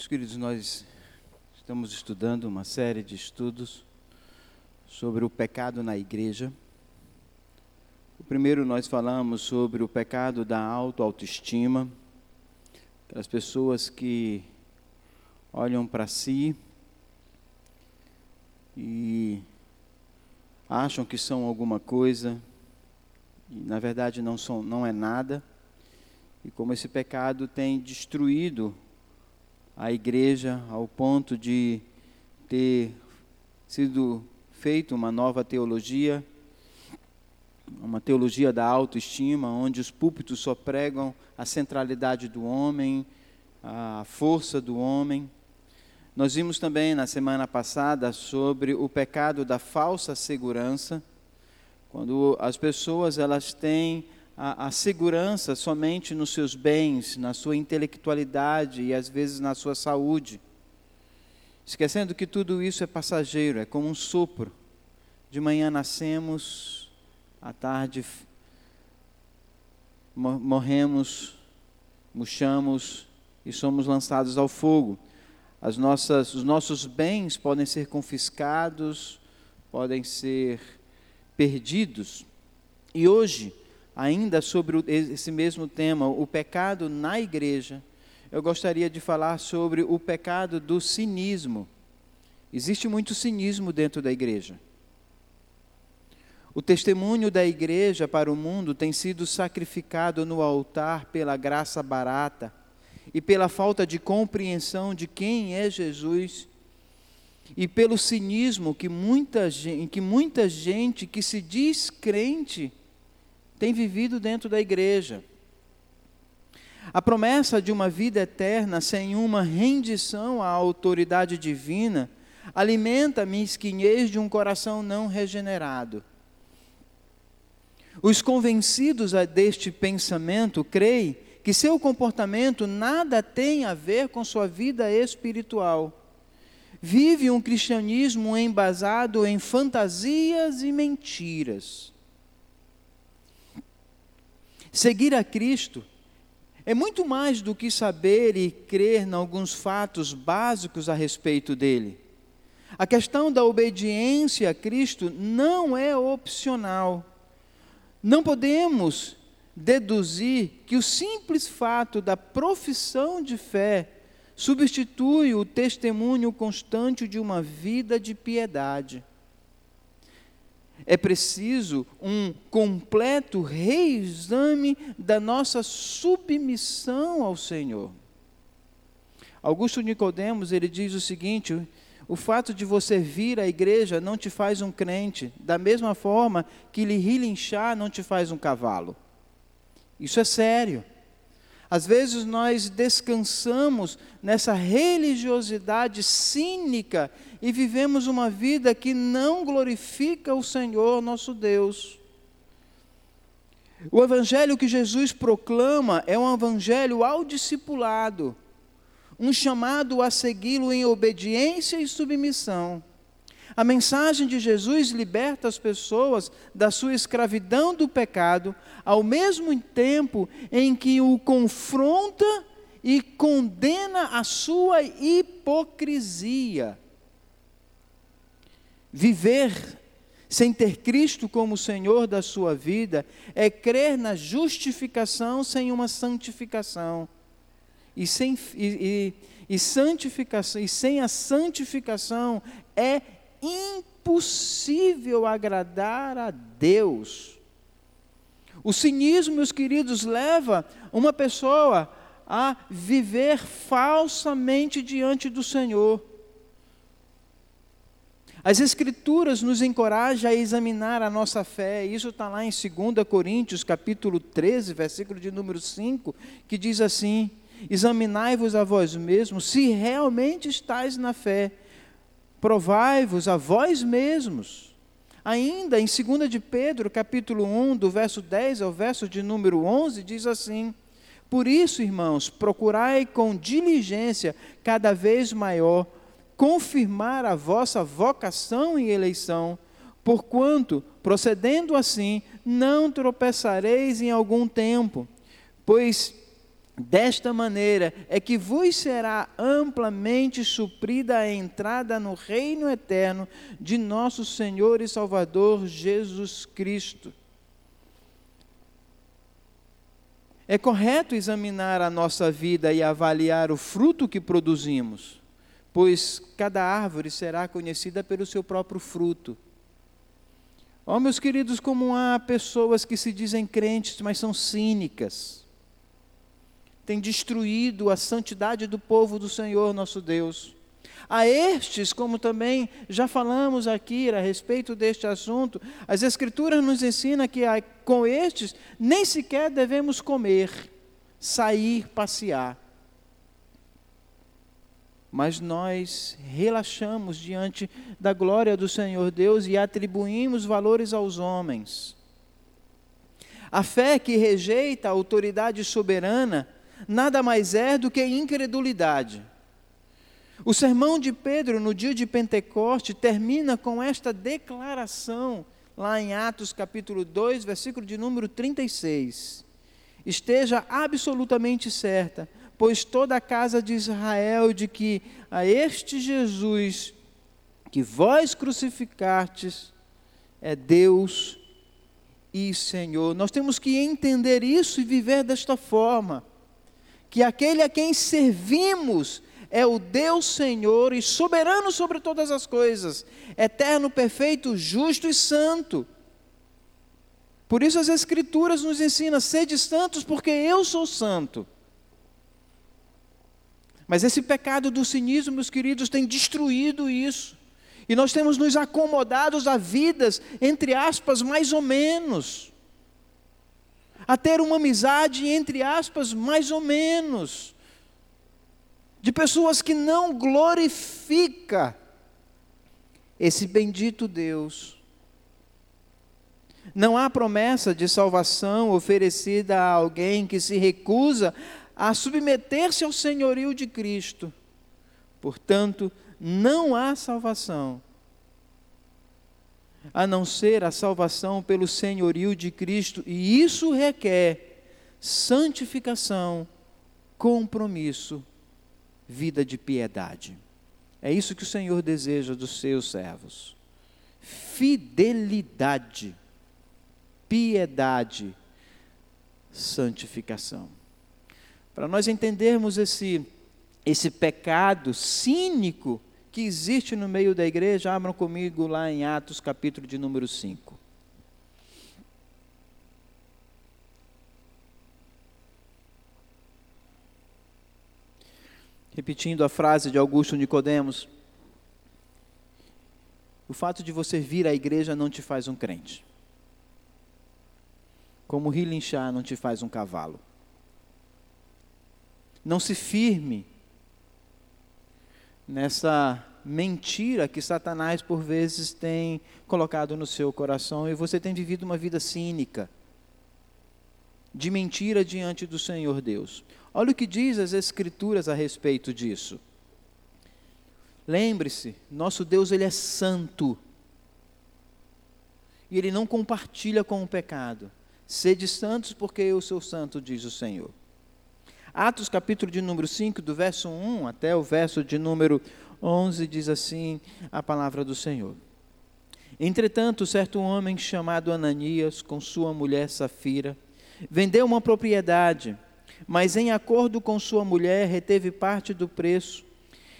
Meus queridos, nós estamos estudando uma série de estudos sobre o pecado na igreja. O primeiro nós falamos sobre o pecado da auto-autoestima, aquelas pessoas que olham para si e acham que são alguma coisa e na verdade não são, não é nada. E como esse pecado tem destruído a igreja ao ponto de ter sido feito uma nova teologia, uma teologia da autoestima, onde os púlpitos só pregam a centralidade do homem, a força do homem. Nós vimos também na semana passada sobre o pecado da falsa segurança, quando as pessoas elas têm a, a, segurança somente nos seus bens, na sua intelectualidade e às vezes na sua saúde, esquecendo que tudo isso é passageiro, é como um sopro. De manhã nascemos, à tarde morremos, murchamos e somos lançados ao fogo. As nossas, os nossos bens podem ser confiscados, podem ser perdidos. E hoje, ainda sobre esse mesmo tema, o pecado na igreja, eu gostaria de falar sobre o pecado do cinismo. Existe muito cinismo dentro da igreja. O testemunho da igreja para o mundo tem sido sacrificado no altar pela graça barata e pela falta de compreensão de quem é Jesus e pelo cinismo que muita gente, que muita gente que se diz crente tem vivido dentro da igreja. A promessa de uma vida eterna sem uma rendição à autoridade divina alimenta a mesquinhez de um coração não regenerado. Os convencidos deste pensamento creem que seu comportamento nada tem a ver com sua vida espiritual. Vive um cristianismo embasado em fantasias e mentiras. Seguir a Cristo é muito mais do que saber e crer em alguns fatos básicos a respeito dele. A questão da obediência a Cristo não é opcional. Não podemos deduzir que o simples fato da profissão de fé substitui o testemunho constante de uma vida de piedade é preciso um completo reexame da nossa submissão ao Senhor. Augusto Nicodemos, ele diz o seguinte: o fato de você vir à igreja não te faz um crente, da mesma forma que lhe relinchar não te faz um cavalo. Isso é sério. Às vezes nós descansamos nessa religiosidade cínica e vivemos uma vida que não glorifica o Senhor nosso Deus. O evangelho que Jesus proclama é um evangelho ao discipulado, um chamado a segui-lo em obediência e submissão. A mensagem de Jesus liberta as pessoas da sua escravidão do pecado, ao mesmo tempo em que o confronta e condena a sua hipocrisia. Viver sem ter Cristo como Senhor da sua vida é crer na justificação sem uma santificação. E sem, e, e, e santificação, e sem a santificação é impossível agradar a Deus. O cinismo, meus queridos, leva uma pessoa a viver falsamente diante do Senhor. As Escrituras nos encorajam a examinar a nossa fé, isso está lá em 2 Coríntios, capítulo 13, versículo de número 5, que diz assim: Examinai-vos a vós mesmos se realmente estáis na fé provai-vos a vós mesmos. Ainda em 2 de Pedro, capítulo 1, do verso 10 ao verso de número 11, diz assim: Por isso, irmãos, procurai com diligência cada vez maior confirmar a vossa vocação e eleição, porquanto, procedendo assim, não tropeçareis em algum tempo, pois Desta maneira é que vos será amplamente suprida a entrada no reino eterno de nosso Senhor e Salvador Jesus Cristo. É correto examinar a nossa vida e avaliar o fruto que produzimos, pois cada árvore será conhecida pelo seu próprio fruto. Ó, oh, meus queridos, como há pessoas que se dizem crentes, mas são cínicas tem destruído a santidade do povo do Senhor nosso Deus. A estes, como também já falamos aqui a respeito deste assunto, as Escrituras nos ensinam que com estes nem sequer devemos comer, sair, passear. Mas nós relaxamos diante da glória do Senhor Deus e atribuímos valores aos homens. A fé que rejeita a autoridade soberana nada mais é do que incredulidade. O sermão de Pedro no dia de Pentecoste termina com esta declaração, lá em Atos capítulo 2, versículo de número 36. Esteja absolutamente certa, pois toda a casa de Israel, de que a este Jesus que vós crucificastes é Deus e Senhor. Nós temos que entender isso e viver desta forma que aquele a quem servimos é o Deus Senhor e soberano sobre todas as coisas, eterno, perfeito, justo e santo. Por isso as Escrituras nos ensinam: sede santos, porque eu sou santo. Mas esse pecado do cinismo, meus queridos, tem destruído isso. E nós temos nos acomodados a vidas, entre aspas, mais ou menos a ter uma amizade, entre aspas, mais ou menos, de pessoas que não glorifica esse bendito Deus. Não há promessa de salvação oferecida a alguém que se recusa a submeter-se ao senhorio de Cristo. Portanto, não há salvação a não ser a salvação pelo senhorio de Cristo, e isso requer santificação, compromisso, vida de piedade. É isso que o Senhor deseja dos seus servos. Fidelidade, piedade, santificação. Para nós entendermos esse, esse pecado cínico que existe no meio da igreja, abram comigo lá em Atos, capítulo de número 5. Repetindo a frase de Augusto Nicodemos, o fato de você vir à igreja não te faz um crente. Como relinchar não te faz um cavalo. Não se firme nessa mentira que Satanás por vezes tem colocado no seu coração e você tem vivido uma vida cínica de mentira diante do Senhor Deus. Olha o que diz as escrituras a respeito disso. Lembre-se, nosso Deus ele é santo. E ele não compartilha com o pecado. Sede santos porque eu sou santo, diz o Senhor. Atos capítulo de número 5, do verso 1 até o verso de número 11, diz assim a palavra do Senhor. Entretanto, certo homem chamado Ananias, com sua mulher Safira, vendeu uma propriedade, mas em acordo com sua mulher reteve parte do preço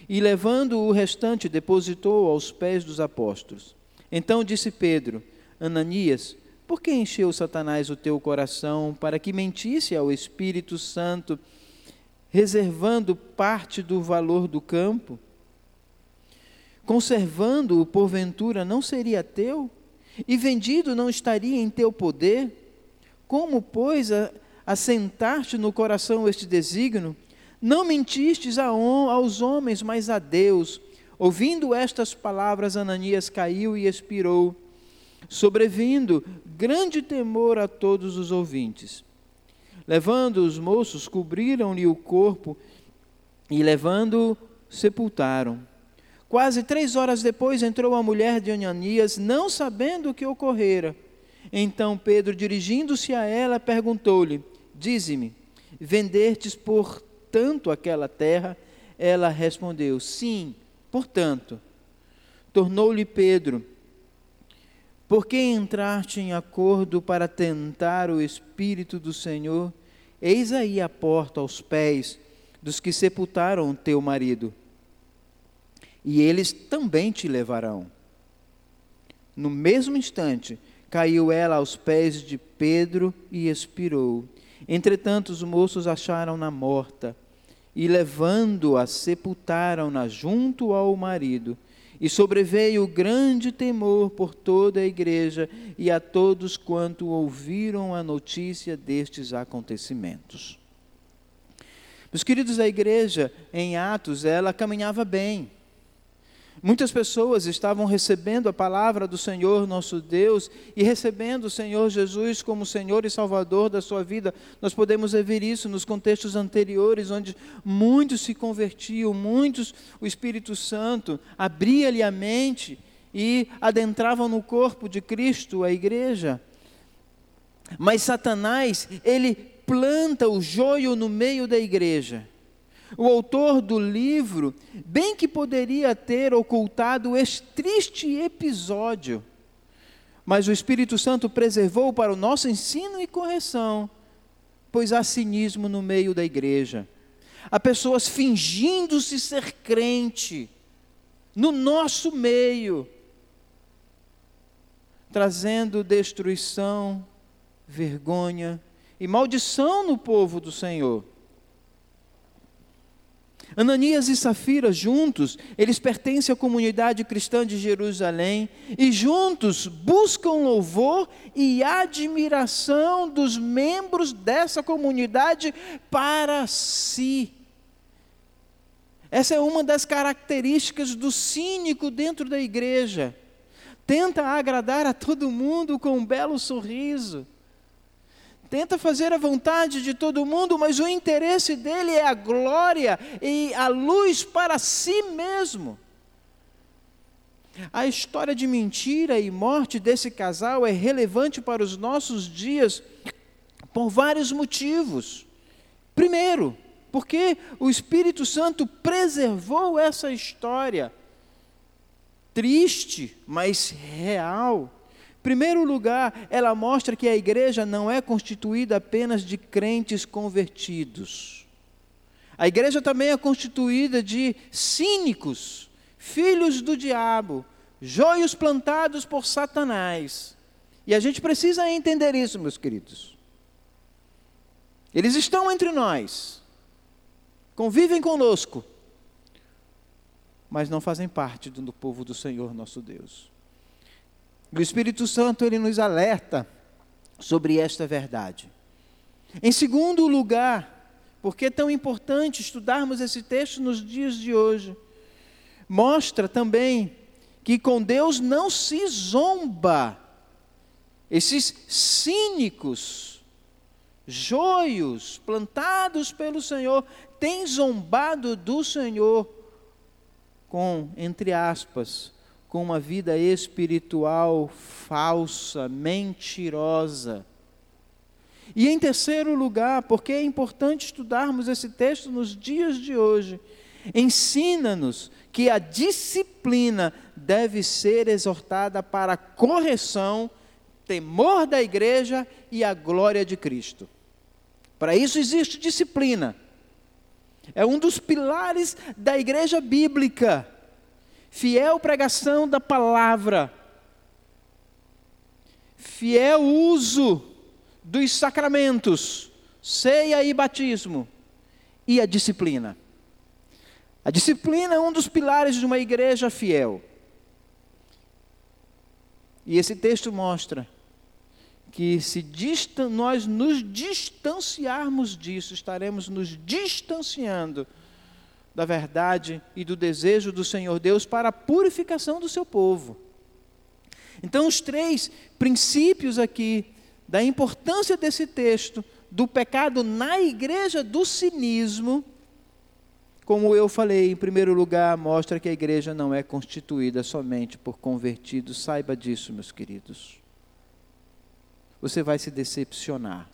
e, levando o restante, depositou aos pés dos apóstolos. Então disse Pedro: Ananias, por que encheu Satanás o teu coração para que mentisse ao Espírito Santo? Reservando parte do valor do campo? Conservando-o, porventura, não seria teu? E vendido não estaria em teu poder? Como, pois, assentaste no coração este desígnio? Não mentistes aos homens, mas a Deus. Ouvindo estas palavras, Ananias caiu e expirou, sobrevindo grande temor a todos os ouvintes. Levando os moços, cobriram-lhe o corpo e, levando-o, sepultaram. Quase três horas depois entrou a mulher de Ananias, não sabendo o que ocorrera. Então Pedro, dirigindo-se a ela, perguntou-lhe: Dize-me, vendertes por tanto aquela terra? Ela respondeu: Sim, portanto. Tornou-lhe Pedro: Por que entraste em acordo para tentar o Espírito do Senhor? Eis aí a porta aos pés dos que sepultaram teu marido, e eles também te levarão. No mesmo instante, caiu ela aos pés de Pedro e expirou. Entretanto, os moços acharam-na morta e, levando-a, sepultaram-na junto ao marido. E sobreveio grande temor por toda a igreja e a todos quanto ouviram a notícia destes acontecimentos. Meus queridos, a igreja em Atos, ela caminhava bem. Muitas pessoas estavam recebendo a palavra do Senhor nosso Deus e recebendo o Senhor Jesus como Senhor e Salvador da sua vida. Nós podemos ver isso nos contextos anteriores, onde muitos se convertiam, muitos o Espírito Santo abria-lhe a mente e adentravam no corpo de Cristo, a igreja. Mas Satanás, ele planta o joio no meio da igreja o autor do livro, bem que poderia ter ocultado este triste episódio, mas o Espírito Santo preservou para o nosso ensino e correção, pois há cinismo no meio da igreja. Há pessoas fingindo-se ser crente no nosso meio, trazendo destruição, vergonha e maldição no povo do Senhor. Ananias e Safira, juntos, eles pertencem à comunidade cristã de Jerusalém e juntos buscam louvor e admiração dos membros dessa comunidade para si. Essa é uma das características do cínico dentro da igreja. Tenta agradar a todo mundo com um belo sorriso tenta fazer a vontade de todo mundo, mas o interesse dele é a glória e a luz para si mesmo. A história de mentira e morte desse casal é relevante para os nossos dias por vários motivos. Primeiro, porque o Espírito Santo preservou essa história triste, mas real Primeiro lugar, ela mostra que a igreja não é constituída apenas de crentes convertidos. A igreja também é constituída de cínicos, filhos do diabo, joios plantados por Satanás. E a gente precisa entender isso, meus queridos. Eles estão entre nós, convivem conosco, mas não fazem parte do povo do Senhor nosso Deus. O Espírito Santo ele nos alerta sobre esta verdade. Em segundo lugar, porque é tão importante estudarmos esse texto nos dias de hoje, mostra também que com Deus não se zomba. Esses cínicos, joios plantados pelo Senhor, têm zombado do Senhor com, entre aspas, com uma vida espiritual falsa, mentirosa. E em terceiro lugar, porque é importante estudarmos esse texto nos dias de hoje, ensina-nos que a disciplina deve ser exortada para correção, temor da igreja e a glória de Cristo. Para isso existe disciplina. É um dos pilares da igreja bíblica fiel pregação da palavra, fiel uso dos sacramentos, ceia e batismo, e a disciplina. A disciplina é um dos pilares de uma igreja fiel. E esse texto mostra que se nós nos distanciarmos disso, estaremos nos distanciando da verdade e do desejo do Senhor Deus para a purificação do seu povo. Então, os três princípios aqui da importância desse texto, do pecado na igreja do cinismo, como eu falei, em primeiro lugar, mostra que a igreja não é constituída somente por convertidos. Saiba disso, meus queridos. Você vai se decepcionar.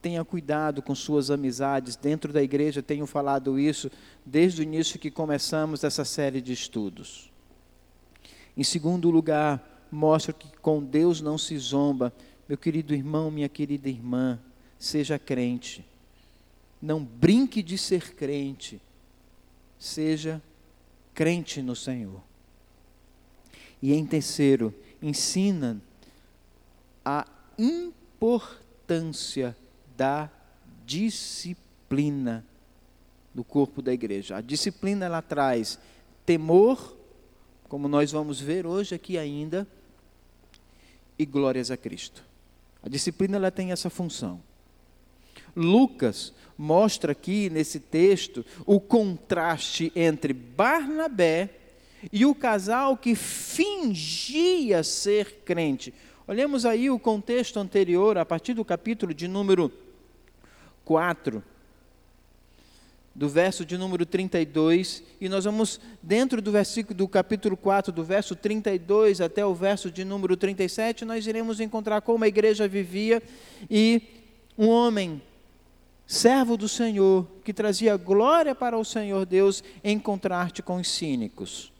Tenha cuidado com suas amizades. Dentro da igreja tenho falado isso desde o início que começamos essa série de estudos. Em segundo lugar, mostra que com Deus não se zomba. Meu querido irmão, minha querida irmã, seja crente. Não brinque de ser crente. Seja crente no Senhor. E em terceiro, ensina a importância da disciplina do corpo da igreja. A disciplina ela traz temor, como nós vamos ver hoje aqui ainda, e glórias a Cristo. A disciplina ela tem essa função. Lucas mostra aqui nesse texto o contraste entre Barnabé e o casal que fingia ser crente. Olhemos aí o contexto anterior, a partir do capítulo de número 4, do verso de número 32, e nós vamos dentro do versículo do capítulo 4, do verso 32 até o verso de número 37, nós iremos encontrar como a igreja vivia e um homem servo do Senhor, que trazia glória para o Senhor Deus, encontrar-te com os cínicos.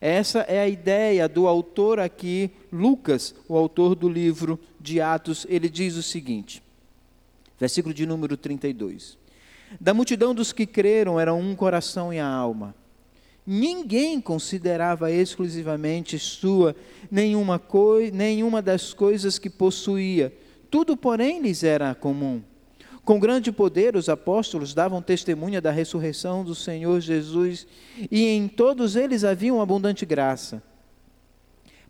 Essa é a ideia do autor aqui, Lucas, o autor do livro de Atos, ele diz o seguinte, versículo de número 32. Da multidão dos que creram era um coração e a alma. Ninguém considerava exclusivamente sua nenhuma, coi nenhuma das coisas que possuía. Tudo, porém, lhes era comum. Com grande poder, os apóstolos davam testemunha da ressurreição do Senhor Jesus, e em todos eles havia uma abundante graça.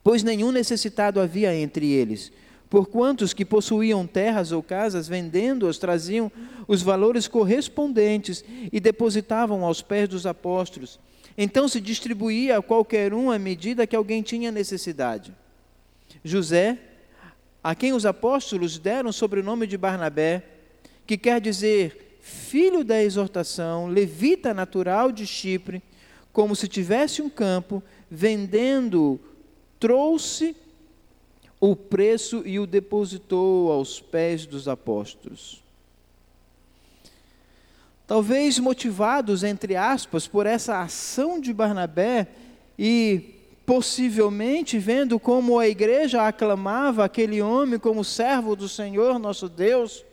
Pois nenhum necessitado havia entre eles, porquanto os que possuíam terras ou casas, vendendo-as, traziam os valores correspondentes e depositavam aos pés dos apóstolos. Então se distribuía a qualquer um à medida que alguém tinha necessidade. José, a quem os apóstolos deram o sobrenome de Barnabé, que quer dizer filho da exortação, levita natural de Chipre, como se tivesse um campo, vendendo, trouxe o preço e o depositou aos pés dos apóstolos. Talvez motivados, entre aspas, por essa ação de Barnabé e possivelmente vendo como a igreja aclamava aquele homem como servo do Senhor nosso Deus,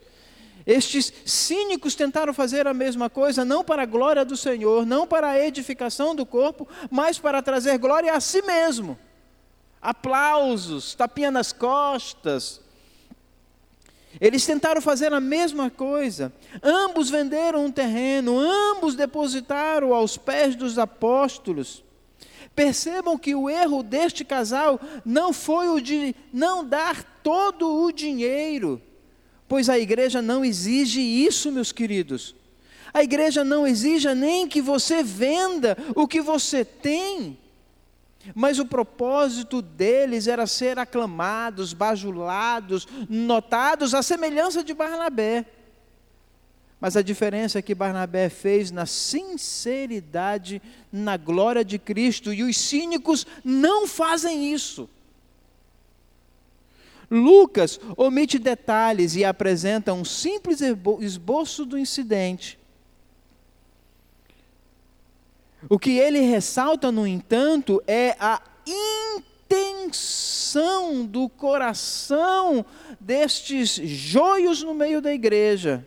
estes cínicos tentaram fazer a mesma coisa, não para a glória do Senhor, não para a edificação do corpo, mas para trazer glória a si mesmo. Aplausos, tapinha nas costas. Eles tentaram fazer a mesma coisa. Ambos venderam um terreno, ambos depositaram aos pés dos apóstolos. Percebam que o erro deste casal não foi o de não dar todo o dinheiro Pois a igreja não exige isso, meus queridos. A igreja não exige nem que você venda o que você tem. Mas o propósito deles era ser aclamados, bajulados, notados, à semelhança de Barnabé. Mas a diferença é que Barnabé fez na sinceridade, na glória de Cristo, e os cínicos não fazem isso. Lucas omite detalhes e apresenta um simples esboço do incidente. O que ele ressalta, no entanto, é a intenção do coração destes joios no meio da igreja.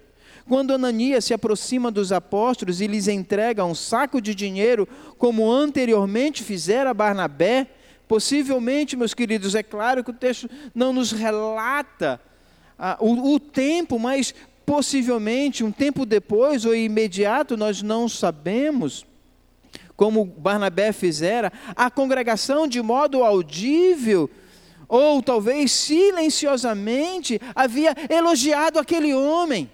Quando Ananias se aproxima dos apóstolos e lhes entrega um saco de dinheiro, como anteriormente fizera Barnabé, Possivelmente, meus queridos, é claro que o texto não nos relata ah, o, o tempo, mas possivelmente um tempo depois ou imediato, nós não sabemos como Barnabé fizera, a congregação de modo audível, ou talvez silenciosamente, havia elogiado aquele homem.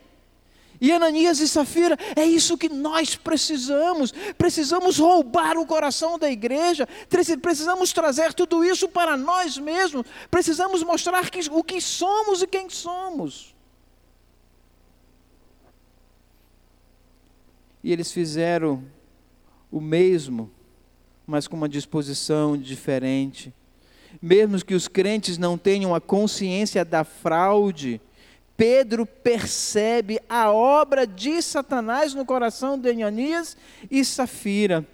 E Ananias e Safira, é isso que nós precisamos. Precisamos roubar o coração da igreja, precisamos trazer tudo isso para nós mesmos, precisamos mostrar que, o que somos e quem somos. E eles fizeram o mesmo, mas com uma disposição diferente. Mesmo que os crentes não tenham a consciência da fraude, Pedro percebe a obra de Satanás no coração de Ananias e Safira.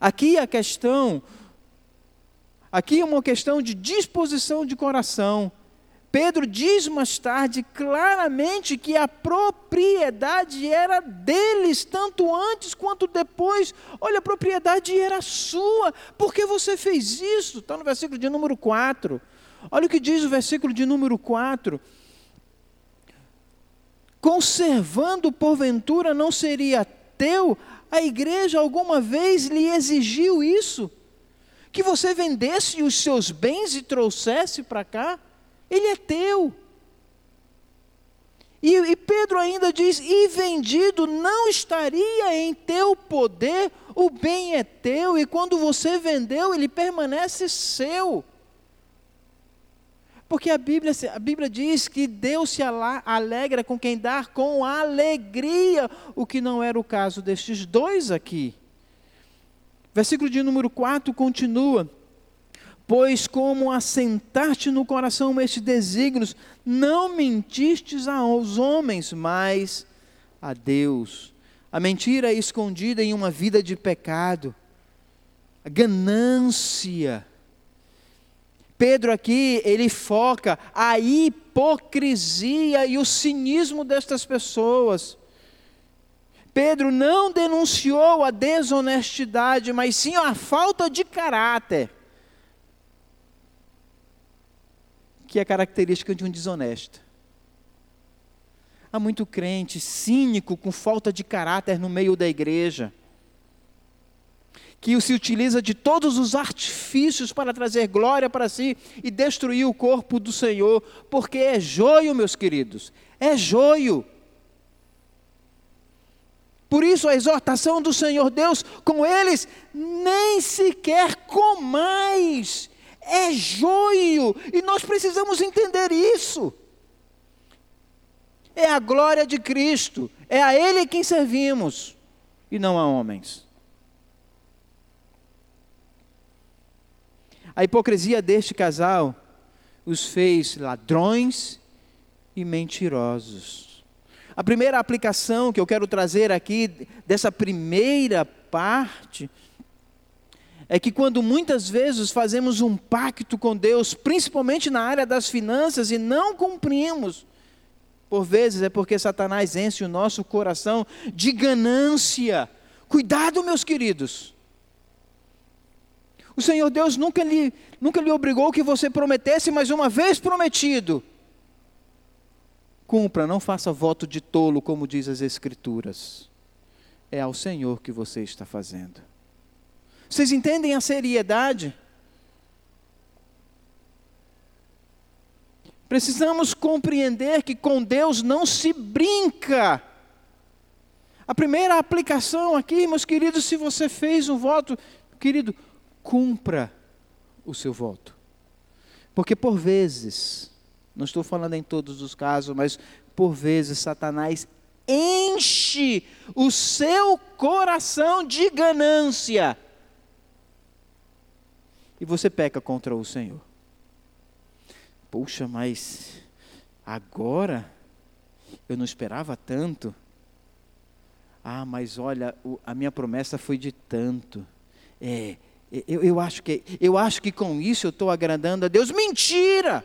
Aqui a questão, aqui é uma questão de disposição de coração. Pedro diz mais tarde claramente que a propriedade era deles, tanto antes quanto depois. Olha, a propriedade era sua, por que você fez isso? Está no versículo de número 4. Olha o que diz o versículo de número 4 conservando porventura não seria teu? A igreja alguma vez lhe exigiu isso? Que você vendesse os seus bens e trouxesse para cá? Ele é teu. E, e, Pedro ainda diz: e vendido não estaria em teu poder, o bem é teu, e quando você vendeu, ele permanece seu. Porque a Bíblia, a Bíblia diz que Deus se alegra com quem dá com alegria, o que não era o caso destes dois aqui. Versículo de número 4 continua: Pois como assentaste no coração estes desígnios, não mentistes aos homens, mas a Deus. A mentira é escondida em uma vida de pecado, a ganância Pedro aqui, ele foca a hipocrisia e o cinismo destas pessoas. Pedro não denunciou a desonestidade, mas sim a falta de caráter, que é característica de um desonesto. Há muito crente cínico, com falta de caráter no meio da igreja que se utiliza de todos os artifícios para trazer glória para si e destruir o corpo do Senhor, porque é joio, meus queridos, é joio. Por isso a exortação do Senhor Deus com eles, nem sequer comais, é joio, e nós precisamos entender isso. É a glória de Cristo, é a Ele quem servimos, e não a homens. A hipocrisia deste casal os fez ladrões e mentirosos. A primeira aplicação que eu quero trazer aqui dessa primeira parte é que quando muitas vezes fazemos um pacto com Deus, principalmente na área das finanças, e não cumprimos, por vezes é porque Satanás enche o nosso coração de ganância. Cuidado, meus queridos. O Senhor Deus nunca lhe, nunca lhe obrigou que você prometesse, mas uma vez prometido, cumpra, não faça voto de tolo, como diz as Escrituras. É ao Senhor que você está fazendo. Vocês entendem a seriedade? Precisamos compreender que com Deus não se brinca. A primeira aplicação aqui, meus queridos, se você fez um voto, querido, cumpra o seu voto. Porque por vezes, não estou falando em todos os casos, mas por vezes Satanás enche o seu coração de ganância. E você peca contra o Senhor. Puxa, mas agora eu não esperava tanto. Ah, mas olha, a minha promessa foi de tanto. É, eu, eu, acho que, eu acho que com isso eu estou agradando a Deus. Mentira!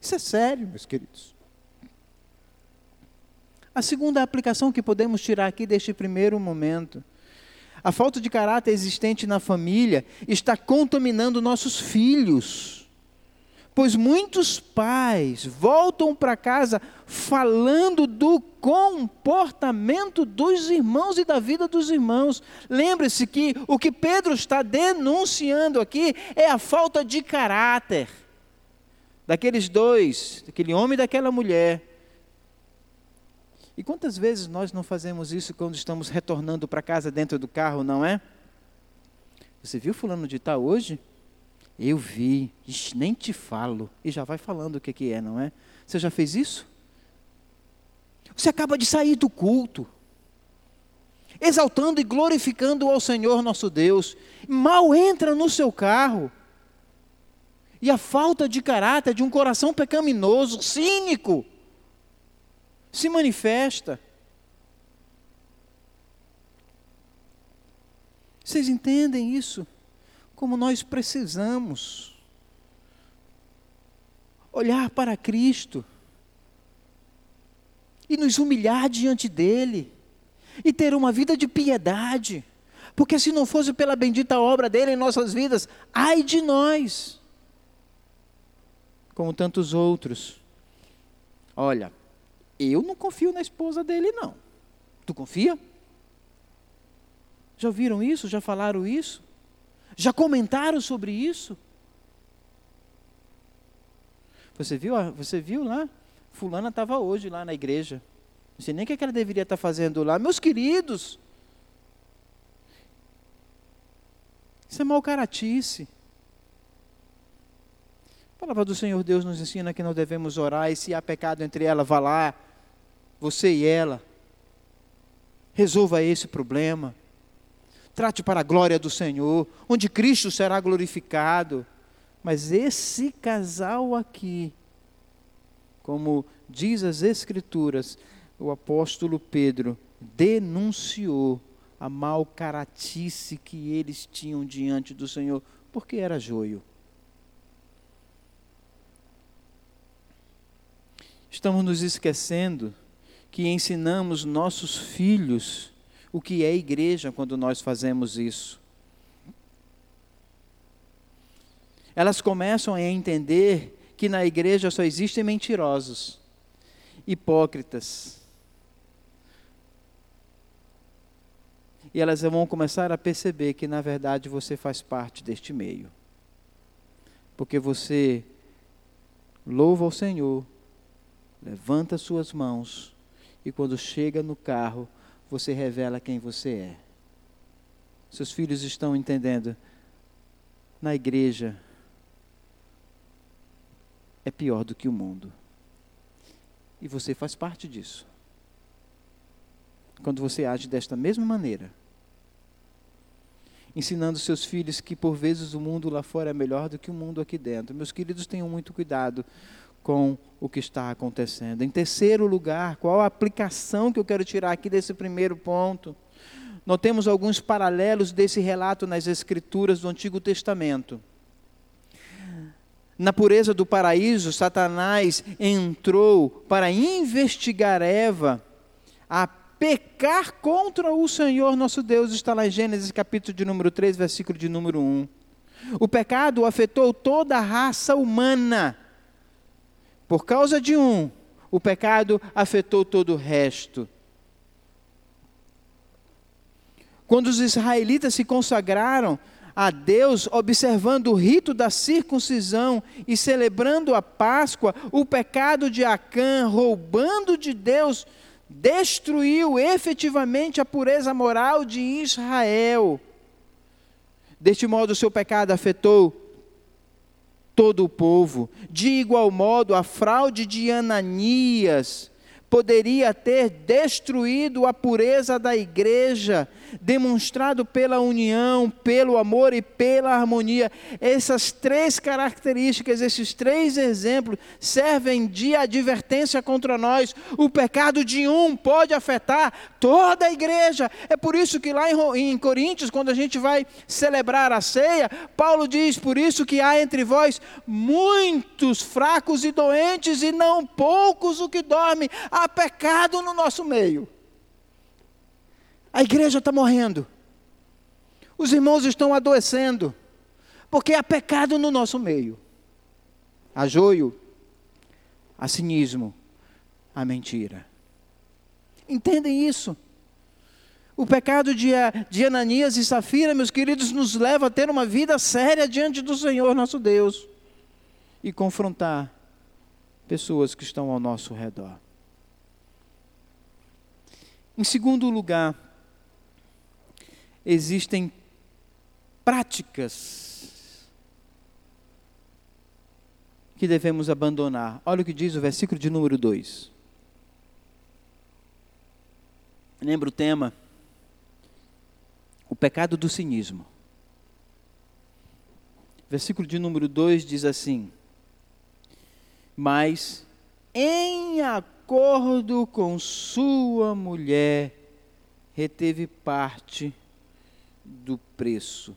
Isso é sério, meus queridos. A segunda aplicação que podemos tirar aqui deste primeiro momento. A falta de caráter existente na família está contaminando nossos filhos pois muitos pais voltam para casa falando do comportamento dos irmãos e da vida dos irmãos. Lembre-se que o que Pedro está denunciando aqui é a falta de caráter daqueles dois, daquele homem e daquela mulher. E quantas vezes nós não fazemos isso quando estamos retornando para casa dentro do carro, não é? Você viu fulano de tal hoje? Eu vi, Ixi, nem te falo. E já vai falando o que, que é, não é? Você já fez isso? Você acaba de sair do culto, exaltando e glorificando ao Senhor nosso Deus. Mal entra no seu carro e a falta de caráter de um coração pecaminoso, cínico, se manifesta. Vocês entendem isso? Como nós precisamos olhar para Cristo e nos humilhar diante dEle e ter uma vida de piedade, porque se não fosse pela bendita obra dele em nossas vidas, ai de nós, como tantos outros. Olha, eu não confio na esposa dele, não. Tu confia? Já ouviram isso? Já falaram isso? Já comentaram sobre isso? Você viu, você viu lá? Fulana estava hoje lá na igreja. Não sei nem o que ela deveria estar fazendo lá. Meus queridos, isso é mau caratice. A palavra do Senhor Deus nos ensina que não devemos orar, e se há pecado entre ela, vá lá, você e ela. Resolva esse problema. Trate para a glória do Senhor, onde Cristo será glorificado. Mas esse casal aqui, como diz as Escrituras, o apóstolo Pedro denunciou a mal caratice que eles tinham diante do Senhor, porque era joio. Estamos nos esquecendo que ensinamos nossos filhos o que é igreja quando nós fazemos isso. Elas começam a entender que na igreja só existem mentirosos, hipócritas. E elas vão começar a perceber que na verdade você faz parte deste meio. Porque você louva o Senhor, levanta suas mãos e quando chega no carro, você revela quem você é. Seus filhos estão entendendo. Na igreja é pior do que o mundo. E você faz parte disso. Quando você age desta mesma maneira, ensinando seus filhos que por vezes o mundo lá fora é melhor do que o mundo aqui dentro. Meus queridos, tenham muito cuidado com o que está acontecendo. Em terceiro lugar, qual a aplicação que eu quero tirar aqui desse primeiro ponto? Notemos alguns paralelos desse relato nas Escrituras do Antigo Testamento. Na pureza do paraíso, Satanás entrou para investigar Eva, a pecar contra o Senhor nosso Deus, está lá em Gênesis capítulo de número 3, versículo de número 1. O pecado afetou toda a raça humana por causa de um, o pecado afetou todo o resto. Quando os israelitas se consagraram a Deus, observando o rito da circuncisão e celebrando a Páscoa, o pecado de Acã, roubando de Deus, destruiu efetivamente a pureza moral de Israel. Deste modo, o seu pecado afetou todo o povo. De igual modo, a fraude de Ananias poderia ter destruído a pureza da igreja, demonstrado pela união, pelo amor e pela harmonia. Essas três características, esses três exemplos, servem de advertência contra nós. O pecado de um pode afetar toda a igreja. É por isso que lá em Coríntios, quando a gente vai celebrar a ceia, Paulo diz: Por isso que há entre vós muitos fracos e doentes, e não poucos o que dormem há pecado no nosso meio. A igreja está morrendo. Os irmãos estão adoecendo. Porque há pecado no nosso meio. Há joio, há cinismo, há mentira. Entendem isso? O pecado de, de Ananias e Safira, meus queridos, nos leva a ter uma vida séria diante do Senhor nosso Deus e confrontar pessoas que estão ao nosso redor. Em segundo lugar, existem práticas que devemos abandonar. Olha o que diz o versículo de número 2. Lembra o tema? O pecado do cinismo. Versículo de número 2 diz assim: Mas em acordo com sua mulher, reteve parte do preço.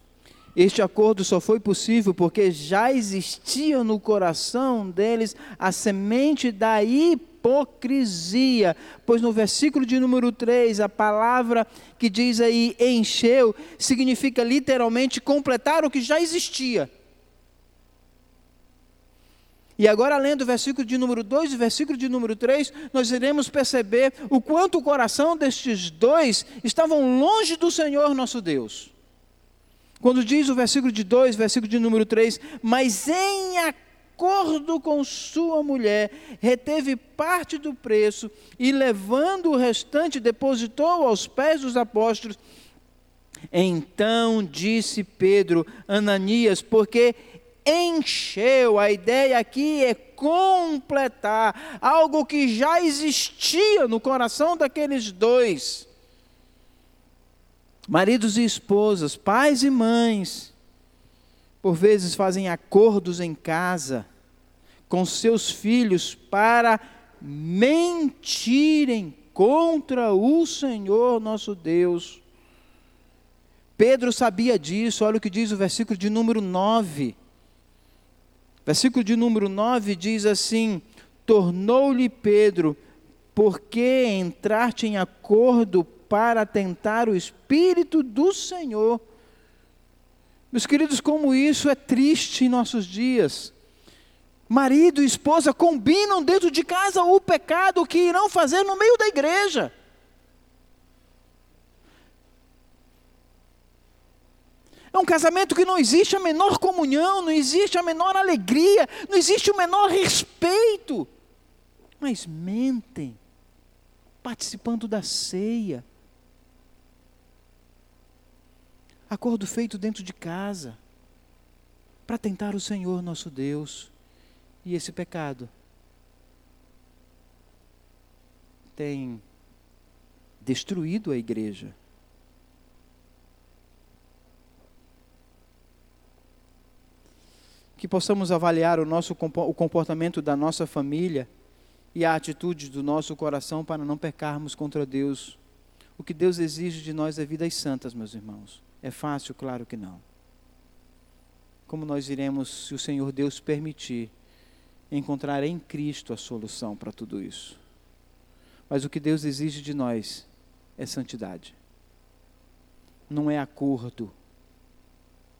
Este acordo só foi possível porque já existia no coração deles a semente da hipocrisia. Pois no versículo de número 3, a palavra que diz aí encheu, significa literalmente completar o que já existia. E agora, lendo o versículo de número 2 e o versículo de número 3, nós iremos perceber o quanto o coração destes dois estavam longe do Senhor nosso Deus. Quando diz o versículo de 2, versículo de número 3, mas em acordo com sua mulher, reteve parte do preço e levando o restante, depositou aos pés dos apóstolos. Então disse Pedro, Ananias, porque encheu, a ideia aqui é completar algo que já existia no coração daqueles dois. Maridos e esposas, pais e mães, por vezes fazem acordos em casa com seus filhos para mentirem contra o Senhor nosso Deus. Pedro sabia disso, olha o que diz o versículo de número 9. Versículo de número 9 diz assim: Tornou-lhe Pedro, porque entraste em acordo para tentar o Espírito do Senhor. Meus queridos, como isso é triste em nossos dias. Marido e esposa combinam dentro de casa o pecado que irão fazer no meio da igreja. É um casamento que não existe a menor comunhão, não existe a menor alegria, não existe o menor respeito. Mas mentem, participando da ceia, acordo feito dentro de casa, para tentar o Senhor nosso Deus. E esse pecado tem destruído a igreja. Que possamos avaliar o nosso o comportamento da nossa família e a atitude do nosso coração para não pecarmos contra Deus. O que Deus exige de nós é vidas santas, meus irmãos. É fácil? Claro que não. Como nós iremos, se o Senhor Deus permitir, encontrar em Cristo a solução para tudo isso? Mas o que Deus exige de nós é santidade. Não é acordo,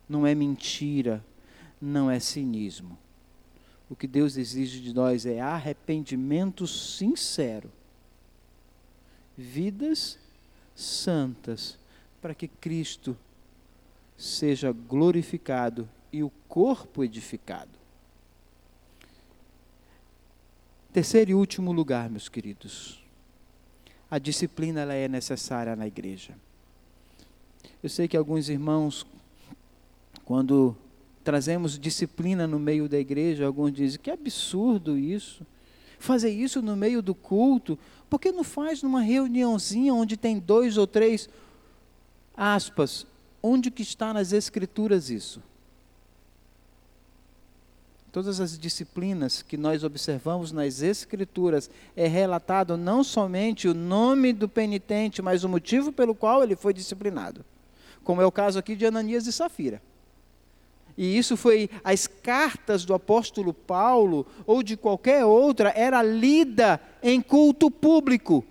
não é mentira, não é cinismo. O que Deus exige de nós é arrependimento sincero, vidas santas, para que Cristo seja glorificado e o corpo edificado. Terceiro e último lugar, meus queridos. A disciplina ela é necessária na igreja. Eu sei que alguns irmãos, quando trazemos disciplina no meio da igreja, alguns dizem que absurdo isso. Fazer isso no meio do culto, por que não faz numa reuniãozinha onde tem dois ou três aspas Onde que está nas escrituras isso? Todas as disciplinas que nós observamos nas escrituras é relatado não somente o nome do penitente, mas o motivo pelo qual ele foi disciplinado. Como é o caso aqui de Ananias e Safira. E isso foi as cartas do apóstolo Paulo ou de qualquer outra era lida em culto público.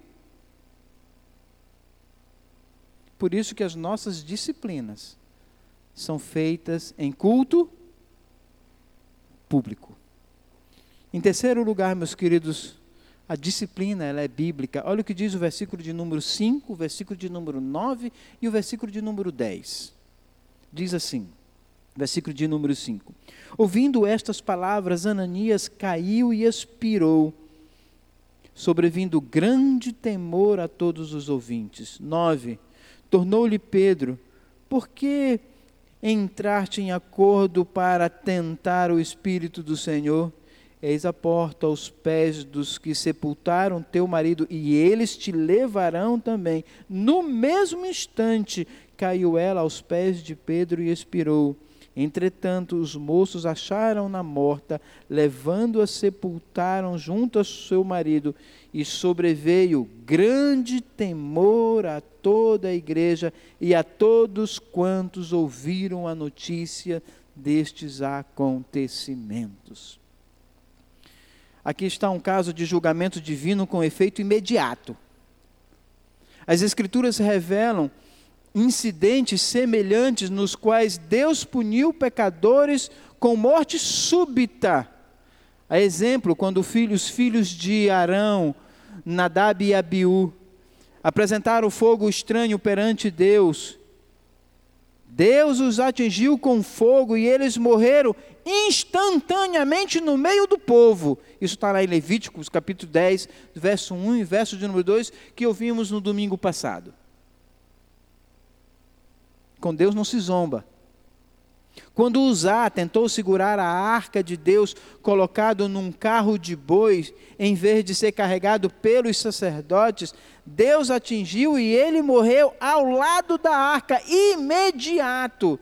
por isso que as nossas disciplinas são feitas em culto público. Em terceiro lugar, meus queridos, a disciplina ela é bíblica. Olha o que diz o versículo de número 5, o versículo de número 9 e o versículo de número 10. Diz assim, versículo de número 5. Ouvindo estas palavras, Ananias caiu e expirou, sobrevindo grande temor a todos os ouvintes. 9. Tornou-lhe Pedro: Por que entraste em acordo para tentar o Espírito do Senhor? Eis a porta aos pés dos que sepultaram teu marido, e eles te levarão também. No mesmo instante caiu ela aos pés de Pedro e expirou. Entretanto, os moços acharam-na morta, levando-a, sepultaram junto a seu marido, e sobreveio grande temor a toda a igreja e a todos quantos ouviram a notícia destes acontecimentos. Aqui está um caso de julgamento divino com efeito imediato. As Escrituras revelam incidentes semelhantes nos quais Deus puniu pecadores com morte súbita. A exemplo, quando filhos, filhos de Arão, Nadab e Abiú, apresentaram fogo estranho perante Deus, Deus os atingiu com fogo e eles morreram instantaneamente no meio do povo. Isso está lá em Levíticos, capítulo 10, verso 1 e verso de número 2, que ouvimos no domingo passado. Com Deus não se zomba. Quando Uzá tentou segurar a arca de Deus colocado num carro de bois, em vez de ser carregado pelos sacerdotes, Deus atingiu e ele morreu ao lado da arca, imediato.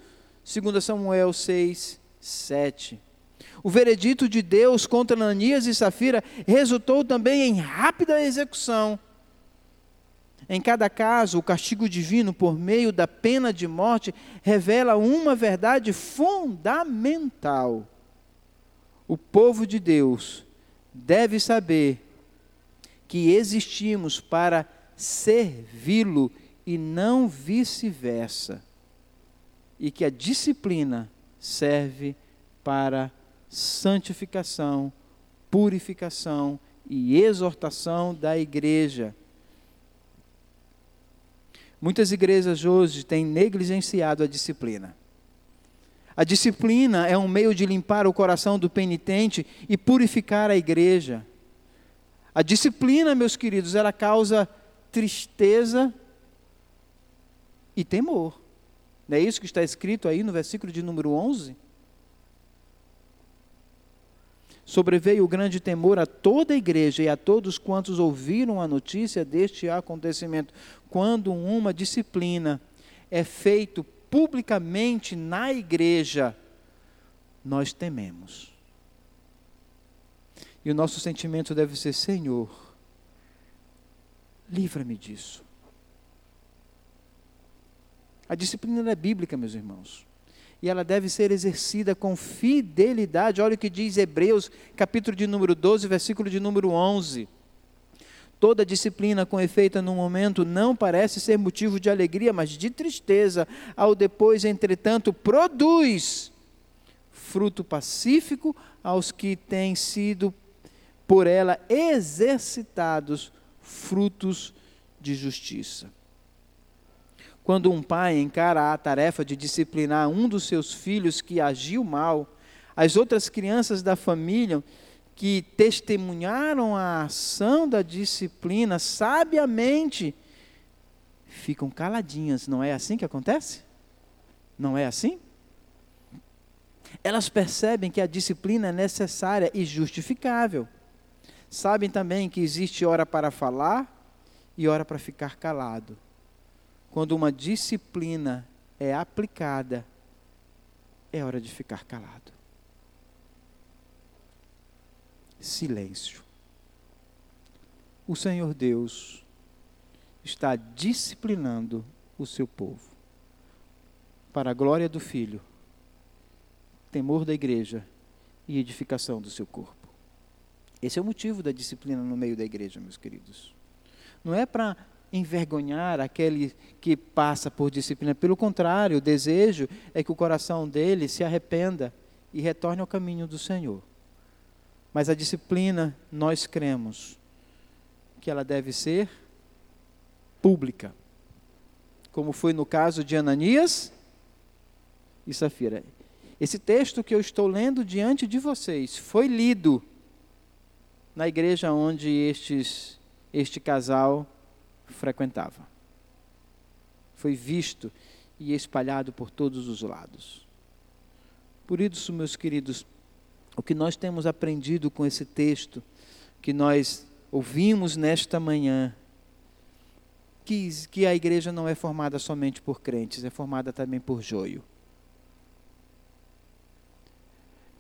2 Samuel 6, 7. O veredito de Deus contra Ananias e Safira resultou também em rápida execução. Em cada caso, o castigo divino, por meio da pena de morte, revela uma verdade fundamental. O povo de Deus deve saber que existimos para servi-lo e não vice-versa. E que a disciplina serve para santificação, purificação e exortação da igreja. Muitas igrejas hoje têm negligenciado a disciplina. A disciplina é um meio de limpar o coração do penitente e purificar a igreja. A disciplina, meus queridos, ela causa tristeza e temor. Não é isso que está escrito aí no versículo de número 11? sobreveio o grande temor a toda a igreja e a todos quantos ouviram a notícia deste acontecimento. Quando uma disciplina é feita publicamente na igreja, nós tememos. E o nosso sentimento deve ser: Senhor, livra-me disso. A disciplina é bíblica, meus irmãos e ela deve ser exercida com fidelidade. Olha o que diz Hebreus, capítulo de número 12, versículo de número 11. Toda disciplina com efeito no momento não parece ser motivo de alegria, mas de tristeza. Ao depois, entretanto, produz fruto pacífico aos que têm sido por ela exercitados frutos de justiça. Quando um pai encara a tarefa de disciplinar um dos seus filhos que agiu mal, as outras crianças da família que testemunharam a ação da disciplina sabiamente ficam caladinhas. Não é assim que acontece? Não é assim? Elas percebem que a disciplina é necessária e justificável. Sabem também que existe hora para falar e hora para ficar calado quando uma disciplina é aplicada, é hora de ficar calado. Silêncio. O Senhor Deus está disciplinando o seu povo para a glória do Filho, temor da igreja e edificação do seu corpo. Esse é o motivo da disciplina no meio da igreja, meus queridos. Não é para envergonhar aquele que passa por disciplina. Pelo contrário, o desejo é que o coração dele se arrependa e retorne ao caminho do Senhor. Mas a disciplina, nós cremos que ela deve ser pública. Como foi no caso de Ananias e Safira. Esse texto que eu estou lendo diante de vocês foi lido na igreja onde estes, este casal frequentava. Foi visto e espalhado por todos os lados. Por isso, meus queridos, o que nós temos aprendido com esse texto, que nós ouvimos nesta manhã, que, que a igreja não é formada somente por crentes, é formada também por joio.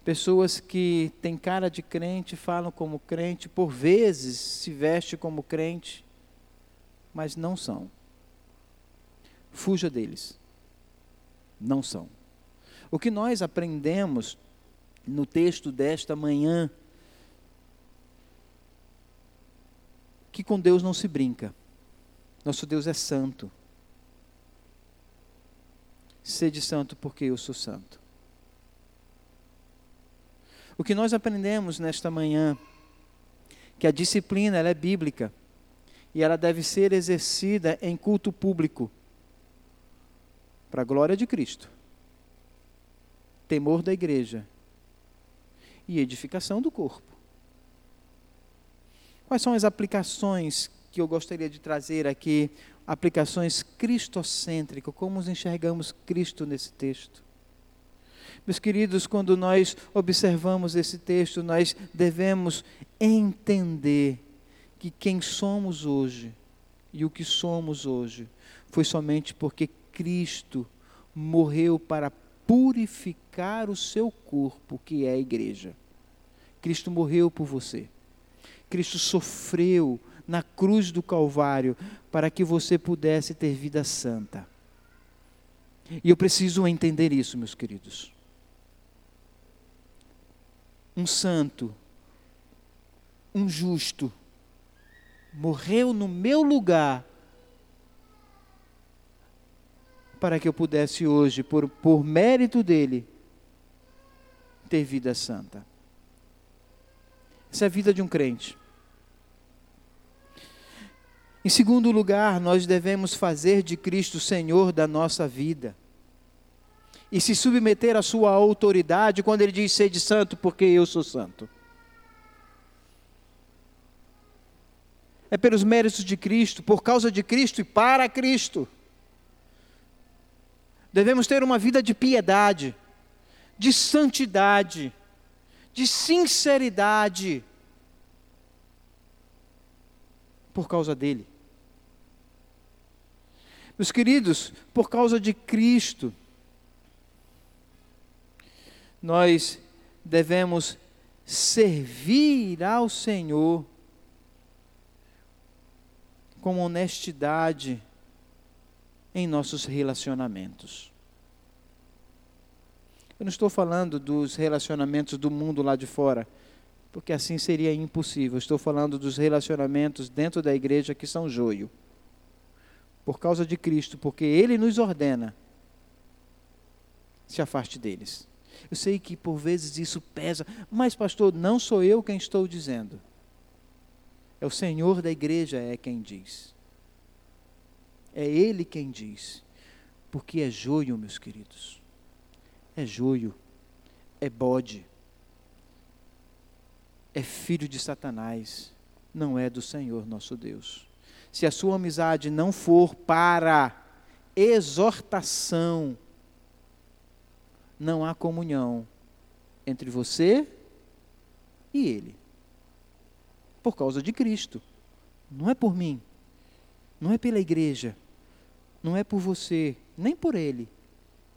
Pessoas que têm cara de crente, falam como crente, por vezes se veste como crente, mas não são. Fuja deles. Não são. O que nós aprendemos no texto desta manhã, que com Deus não se brinca. Nosso Deus é santo. Sede santo porque eu sou santo. O que nós aprendemos nesta manhã, que a disciplina ela é bíblica e ela deve ser exercida em culto público, para a glória de Cristo, temor da igreja e edificação do corpo. Quais são as aplicações que eu gostaria de trazer aqui? Aplicações cristocêntricas, como enxergamos Cristo nesse texto. Meus queridos, quando nós observamos esse texto, nós devemos entender que quem somos hoje e o que somos hoje foi somente porque Cristo morreu para purificar o seu corpo, que é a igreja. Cristo morreu por você. Cristo sofreu na cruz do Calvário para que você pudesse ter vida santa. E eu preciso entender isso, meus queridos. Um santo, um justo, morreu no meu lugar para que eu pudesse hoje, por, por mérito dele, ter vida santa. Essa é a vida de um crente. Em segundo lugar, nós devemos fazer de Cristo Senhor da nossa vida. E se submeter à sua autoridade quando ele diz: Sede santo, porque eu sou santo. É pelos méritos de Cristo, por causa de Cristo e para Cristo. Devemos ter uma vida de piedade, de santidade, de sinceridade, por causa dele. Meus queridos, por causa de Cristo, nós devemos servir ao Senhor com honestidade em nossos relacionamentos. Eu não estou falando dos relacionamentos do mundo lá de fora, porque assim seria impossível. Estou falando dos relacionamentos dentro da igreja que são joio. Por causa de Cristo, porque Ele nos ordena, se afaste deles. Eu sei que por vezes isso pesa, mas, pastor, não sou eu quem estou dizendo. É o Senhor da igreja é quem diz. É Ele quem diz. Porque é joio, meus queridos. É joio. É bode. É filho de Satanás. Não é do Senhor nosso Deus. Se a sua amizade não for para exortação, não há comunhão entre você e Ele. Por causa de Cristo. Não é por mim não é pela igreja, não é por você, nem por ele,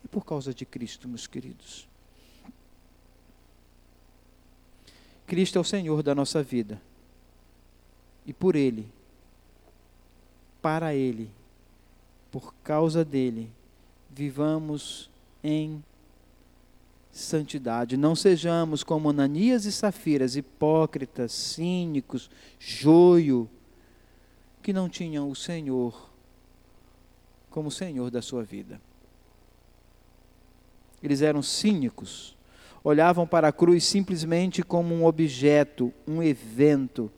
é por causa de Cristo, meus queridos. Cristo é o Senhor da nossa vida. E por Ele, para Ele, por causa dele, vivamos em santidade. Não sejamos como Ananias e Safiras, hipócritas, cínicos, joio, que não tinham o Senhor como Senhor da sua vida. Eles eram cínicos, olhavam para a cruz simplesmente como um objeto, um evento,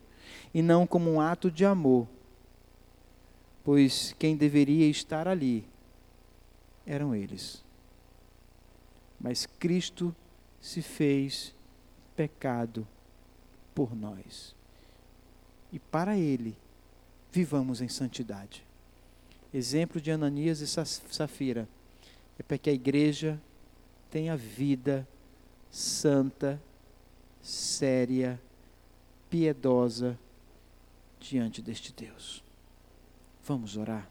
e não como um ato de amor, pois quem deveria estar ali eram eles. Mas Cristo se fez pecado por nós. E para Ele vivamos em santidade. Exemplo de Ananias e Safira é para que a igreja tenha vida santa, séria, piedosa diante deste Deus. Vamos orar.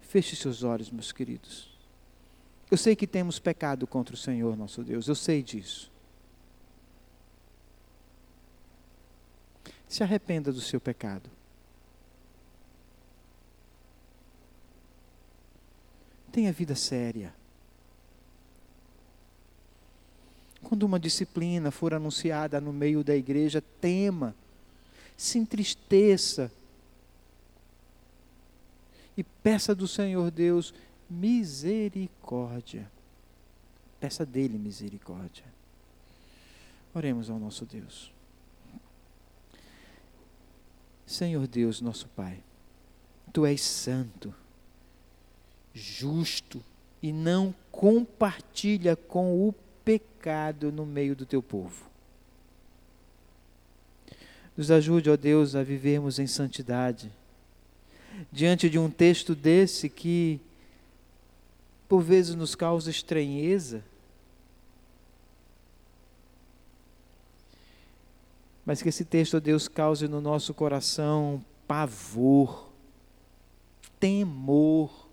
Feche seus olhos, meus queridos. Eu sei que temos pecado contra o Senhor nosso Deus, eu sei disso. Se arrependa do seu pecado. Tenha vida séria. Quando uma disciplina for anunciada no meio da igreja, tema, se entristeça e peça do Senhor Deus misericórdia. Peça dele misericórdia. Oremos ao nosso Deus. Senhor Deus, nosso Pai, Tu és santo, justo e não compartilha com o pecado no meio do Teu povo. Nos ajude, ó Deus, a vivermos em santidade. Diante de um texto desse que, por vezes, nos causa estranheza, mas que esse texto, ó Deus, cause no nosso coração pavor, temor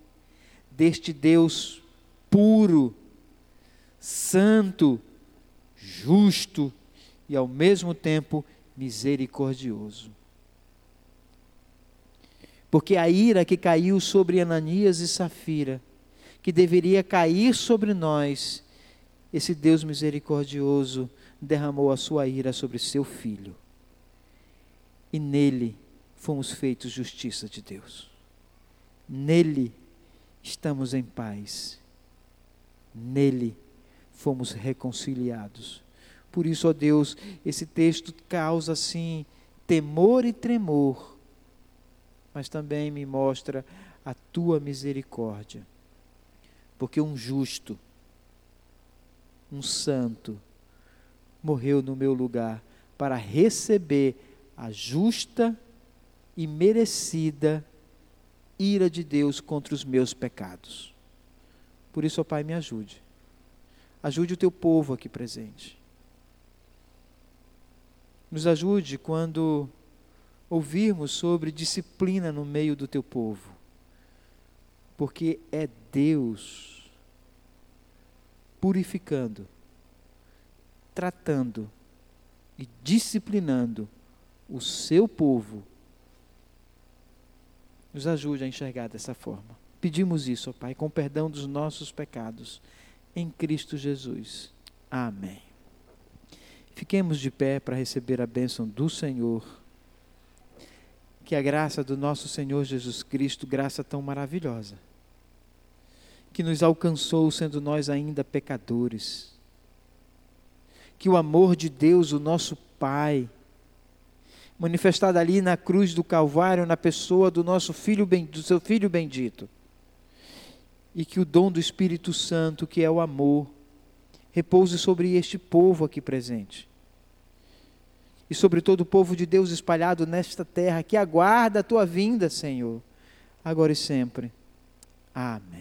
deste Deus puro, santo, justo e ao mesmo tempo misericordioso. Porque a ira que caiu sobre Ananias e Safira, que deveria cair sobre nós, esse Deus misericordioso derramou a sua ira sobre seu filho. E nele fomos feitos justiça de Deus. Nele estamos em paz. Nele fomos reconciliados. Por isso, ó Deus, esse texto causa assim temor e tremor, mas também me mostra a tua misericórdia. Porque um justo, um santo, morreu no meu lugar para receber a justa e merecida ira de Deus contra os meus pecados. Por isso, ó Pai, me ajude. Ajude o teu povo aqui presente. Nos ajude quando ouvirmos sobre disciplina no meio do teu povo. Porque é Deus purificando, tratando e disciplinando o seu povo. Nos ajude a enxergar dessa forma. Pedimos isso, ó Pai, com perdão dos nossos pecados, em Cristo Jesus. Amém. Fiquemos de pé para receber a bênção do Senhor. Que a graça do nosso Senhor Jesus Cristo, graça tão maravilhosa, que nos alcançou sendo nós ainda pecadores, que o amor de Deus, o nosso Pai, manifestado ali na cruz do Calvário, na pessoa do nosso filho, do seu filho bendito, e que o dom do Espírito Santo, que é o amor, repouse sobre este povo aqui presente. E sobre todo o povo de Deus espalhado nesta terra, que aguarda a tua vinda, Senhor, agora e sempre. Amém.